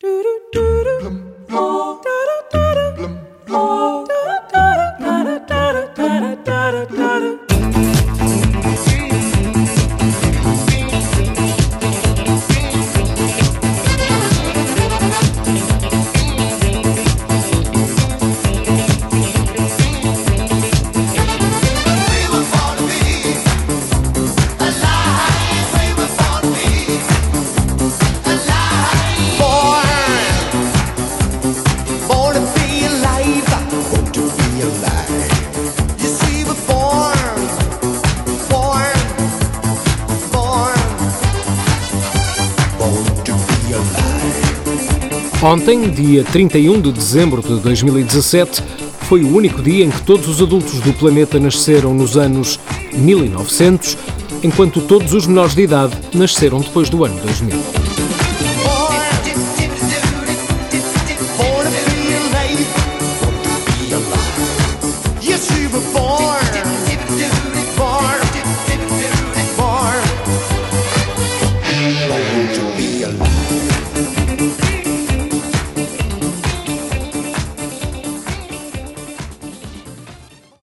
Do do do do. Ontem, dia 31 de dezembro de 2017, foi o único dia em que todos os adultos do planeta nasceram nos anos 1900, enquanto todos os menores de idade nasceram depois do ano 2000.